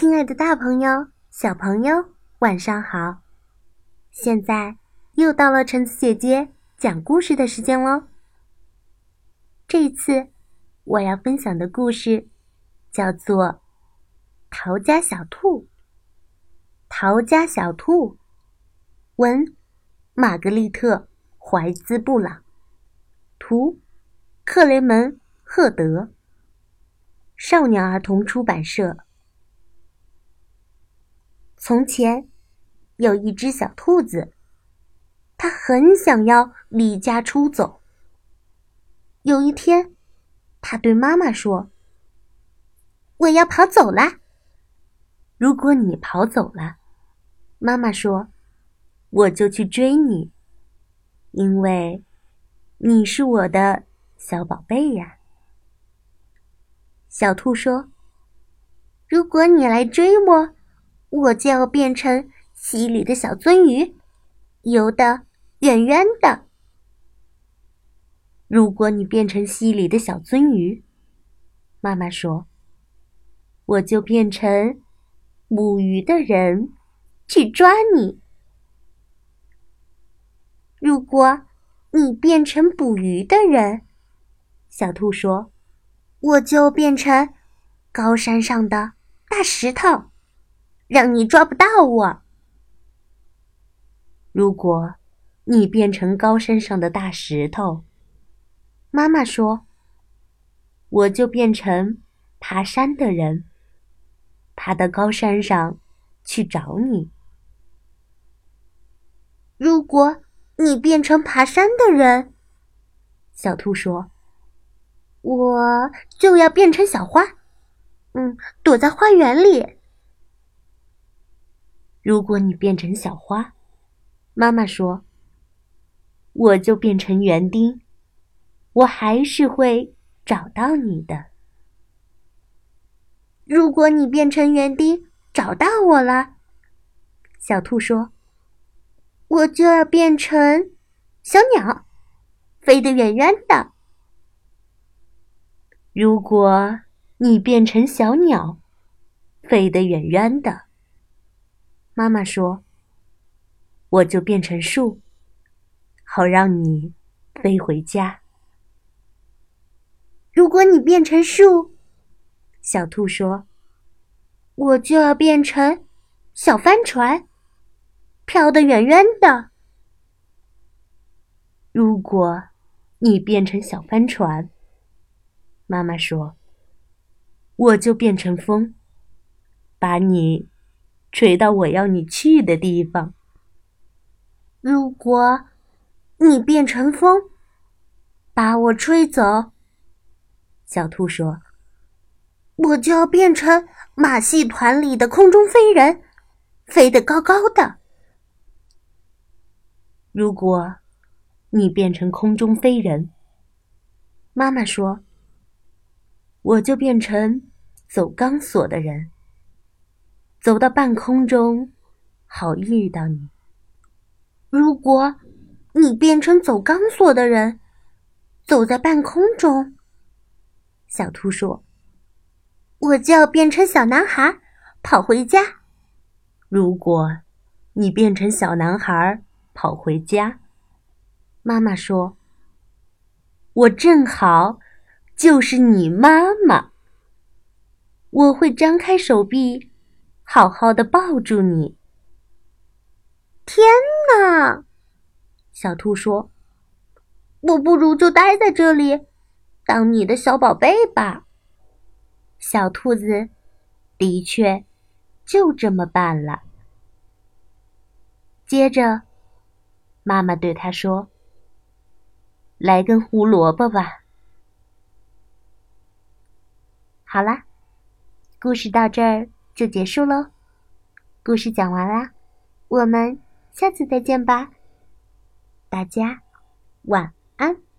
亲爱的，大朋友、小朋友，晚上好！现在又到了橙子姐姐讲故事的时间喽。这一次我要分享的故事叫做《逃家小兔》。逃家小兔，文：玛格丽特·怀兹·布朗，图：克雷门·赫德，少年儿童出版社。从前，有一只小兔子，它很想要离家出走。有一天，它对妈妈说：“我要跑走了。”如果你跑走了，妈妈说：“我就去追你，因为你是我的小宝贝呀。”小兔说：“如果你来追我。”我就要变成溪里的小鳟鱼，游得远远的。如果你变成溪里的小鳟鱼，妈妈说，我就变成捕鱼的人去抓你。如果你变成捕鱼的人，小兔说，我就变成高山上的大石头。让你抓不到我。如果你变成高山上的大石头，妈妈说，我就变成爬山的人，爬到高山上去找你。如果你变成爬山的人，小兔说，我就要变成小花，嗯，躲在花园里。如果你变成小花，妈妈说，我就变成园丁，我还是会找到你的。如果你变成园丁找到我了，小兔说，我就要变成小鸟，飞得远远的。如果你变成小鸟，飞得远远的。妈妈说：“我就变成树，好让你飞回家。”如果你变成树，小兔说：“我就要变成小帆船，飘得远远的。”如果你变成小帆船，妈妈说：“我就变成风，把你。”吹到我要你去的地方。如果你变成风，把我吹走，小兔说：“我就要变成马戏团里的空中飞人，飞得高高的。”如果你变成空中飞人，妈妈说：“我就变成走钢索的人。”走到半空中，好遇到你。如果你变成走钢索的人，走在半空中，小兔说：“我就要变成小男孩，跑回家。”如果你变成小男孩跑回家，妈妈说：“我正好就是你妈妈。”我会张开手臂。好好的抱住你。天哪，小兔说：“我不如就待在这里，当你的小宝贝吧。”小兔子的确就这么办了。接着，妈妈对他说：“来根胡萝卜吧。”好啦，故事到这儿。就结束喽，故事讲完啦，我们下次再见吧，大家晚安。